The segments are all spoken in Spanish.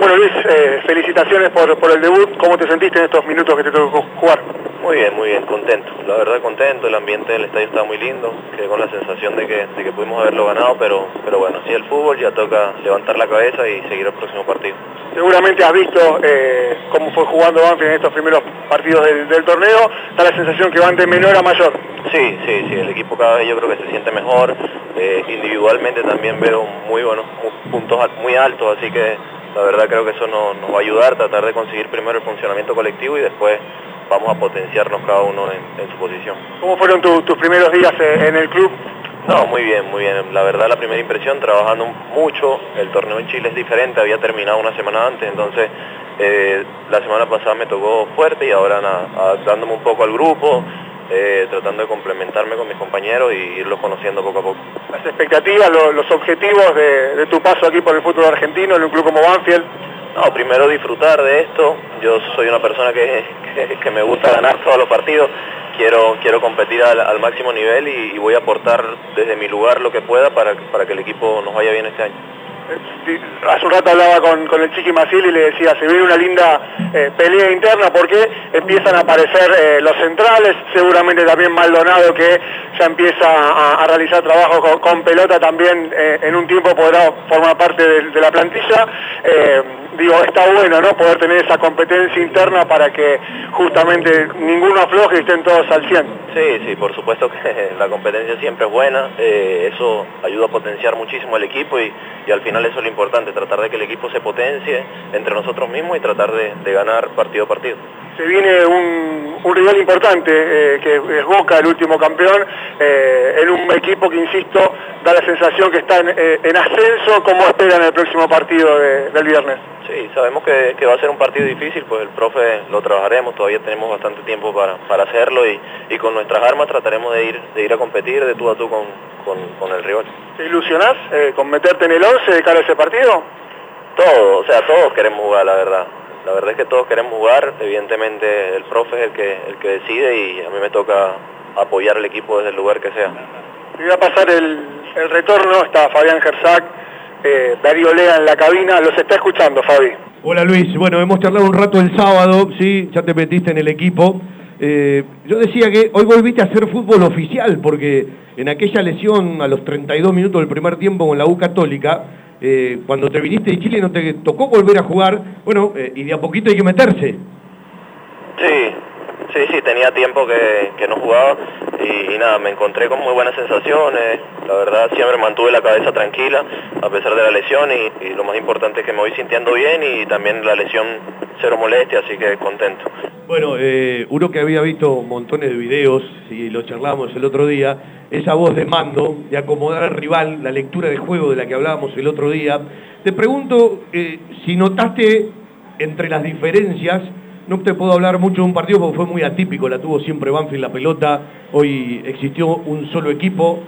Bueno Luis, eh, felicitaciones por, por el debut. ¿Cómo te sentiste en estos minutos que te tocó jugar? Muy bien, muy bien, contento. La verdad contento, el ambiente del estadio está muy lindo. Quedé con la sensación de que, de que pudimos haberlo ganado, pero, pero bueno, sí el fútbol ya toca levantar la cabeza y seguir el próximo partido. Seguramente has visto eh, cómo fue jugando Banfield en estos primeros partidos del, del torneo. Da la sensación que van de menor a mayor. Sí, sí, sí, el equipo cada vez yo creo que se siente mejor. Eh, individualmente también veo muy buenos puntos muy altos, así que la verdad creo que eso nos, nos va a ayudar, tratar de conseguir primero el funcionamiento colectivo y después vamos a potenciarnos cada uno en, en su posición. ¿Cómo fueron tu, tus primeros días eh, en el club? No, muy bien, muy bien. La verdad la primera impresión, trabajando mucho, el torneo en Chile es diferente, había terminado una semana antes, entonces eh, la semana pasada me tocó fuerte y ahora nada, adaptándome un poco al grupo, eh, tratando de complementarme con mis compañeros y irlos conociendo poco a poco. Las expectativas, lo, los objetivos de, de, tu paso aquí por el fútbol argentino en un club como Banfield. No, primero disfrutar de esto. Yo soy una persona que, que, que me gusta ganar todos los partidos. Quiero, quiero competir al, al máximo nivel y, y, voy a aportar desde mi lugar lo que pueda para, para que el equipo nos vaya bien este año hace un rato hablaba con, el Chiqui Maciel y le decía, se viene una linda eh, pelea interna porque empiezan a aparecer eh, los centrales, seguramente también Maldonado que ya empieza a, realizar trabajo con, pelota también eh, en un tiempo podrá formar parte de, la plantilla. Eh, digo, está bueno ¿no? poder tener esa competencia interna para que justamente ninguno afloje y estén todos al 100. Sí, sí, por supuesto que la competencia siempre es buena, eh, eso ayuda a potenciar muchísimo al equipo y, al final eso es lo importante, tratar de que el equipo se potencie entre nosotros mismos y tratar de, ganar partido a partido. Se viene un, un rival importante, eh, que es Boca, el último campeón, eh, en un equipo que, insisto, da la sensación que está en, eh, en ascenso. ¿Cómo esperan el próximo partido de, del viernes? Sí, sabemos que, que, va a ser un partido difícil, pues el profe lo trabajaremos, todavía tenemos bastante tiempo para, para hacerlo y, y, con nuestras armas trataremos de ir, de ir a competir de tú a tú con, con, con el rival. ¿Te ilusionás eh, con meterte en el 11 de cara a ese partido? Todos, o sea, todos queremos jugar, la verdad. La verdad es que todos queremos jugar, evidentemente el profe es el que, el que decide y a mí me toca apoyar al equipo desde el lugar que sea. Te voy a pasar el, el retorno, está Fabián Gersac, eh, Darío Lea en la cabina, los está escuchando Fabi. Hola Luis, bueno, hemos charlado un rato el sábado, sí, ya te metiste en el equipo. Eh, yo decía que hoy volviste a hacer fútbol oficial, porque en aquella lesión a los 32 minutos del primer tiempo con la U Católica, eh, cuando te viniste de Chile no te tocó volver a jugar, bueno, eh, y de a poquito hay que meterse. Sí, sí, sí, tenía tiempo que, que no jugaba y, y, nada, me encontré con muy buenas sensaciones, la verdad siempre mantuve la cabeza tranquila a pesar de la lesión y, y lo más importante es que me voy sintiendo bien y también la lesión cero molestia, así que contento. Bueno, eh, uno que había visto montones de videos y lo charlamos el otro día, esa voz de mando, de acomodar al rival, la lectura de juego de la que hablábamos el otro día. Te pregunto eh, si notaste entre las diferencias, no te puedo hablar mucho de un partido porque fue muy atípico, la tuvo siempre Banfield la pelota, hoy existió un solo equipo.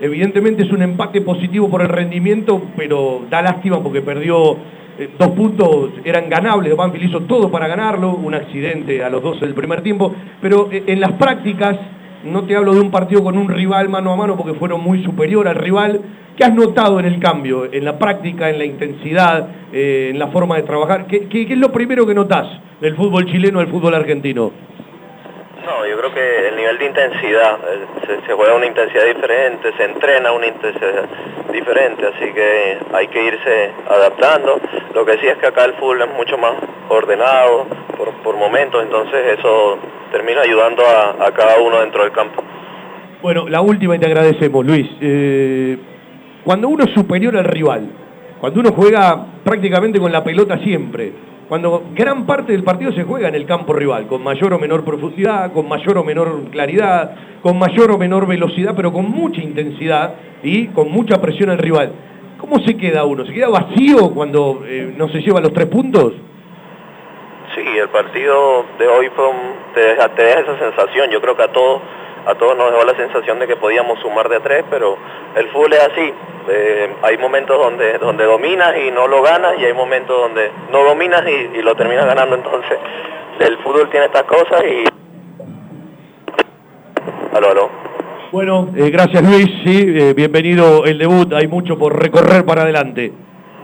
Evidentemente es un empate positivo por el rendimiento, pero da lástima porque perdió eh, dos puntos, eran ganables, Banfield hizo todo para ganarlo, un accidente a los 12 del primer tiempo, pero eh, en las prácticas no te hablo de un partido con un rival mano a mano porque fueron muy superior al rival. ¿Qué has notado en el cambio, en la práctica, en la intensidad, eh, en la forma de trabajar? ¿Qué, ¿Qué, qué, es lo primero que notas del fútbol chileno al fútbol argentino? No, yo creo que el nivel de intensidad, eh, se, juega una intensidad diferente, se entrena una intensidad diferente, así que hay que irse adaptando. Lo que sí es que acá el fútbol es mucho más ordenado por momentos, entonces eso termina ayudando a, cada uno dentro del campo. Bueno, la última y te agradecemos, Luis. Eh, cuando uno es superior al rival, cuando uno juega prácticamente con la pelota siempre, cuando gran parte del partido se juega en el campo rival, con mayor o menor profundidad, con mayor o menor claridad, con mayor o menor velocidad, pero con mucha intensidad y con mucha presión al rival. ¿Cómo se queda uno? ¿Se queda vacío cuando eh, no se lleva los tres puntos? Sí, el partido de hoy te, deja, esa sensación. Yo creo que a todos a todos nos dejó la sensación de que podíamos sumar de a tres, pero el fútbol es así. Eh, hay momentos donde donde dominas y no lo ganas y hay momentos donde no dominas y, y lo terminas ganando. Entonces, el fútbol tiene estas cosas y... Aló, aló. Bueno, eh, gracias Luis, sí, eh, bienvenido el debut, hay mucho por recorrer para adelante.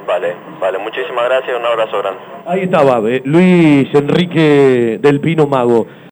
Vale, vale, muchísimas gracias, un abrazo grande. Ahí estaba, eh, Luis Enrique del Pino Mago.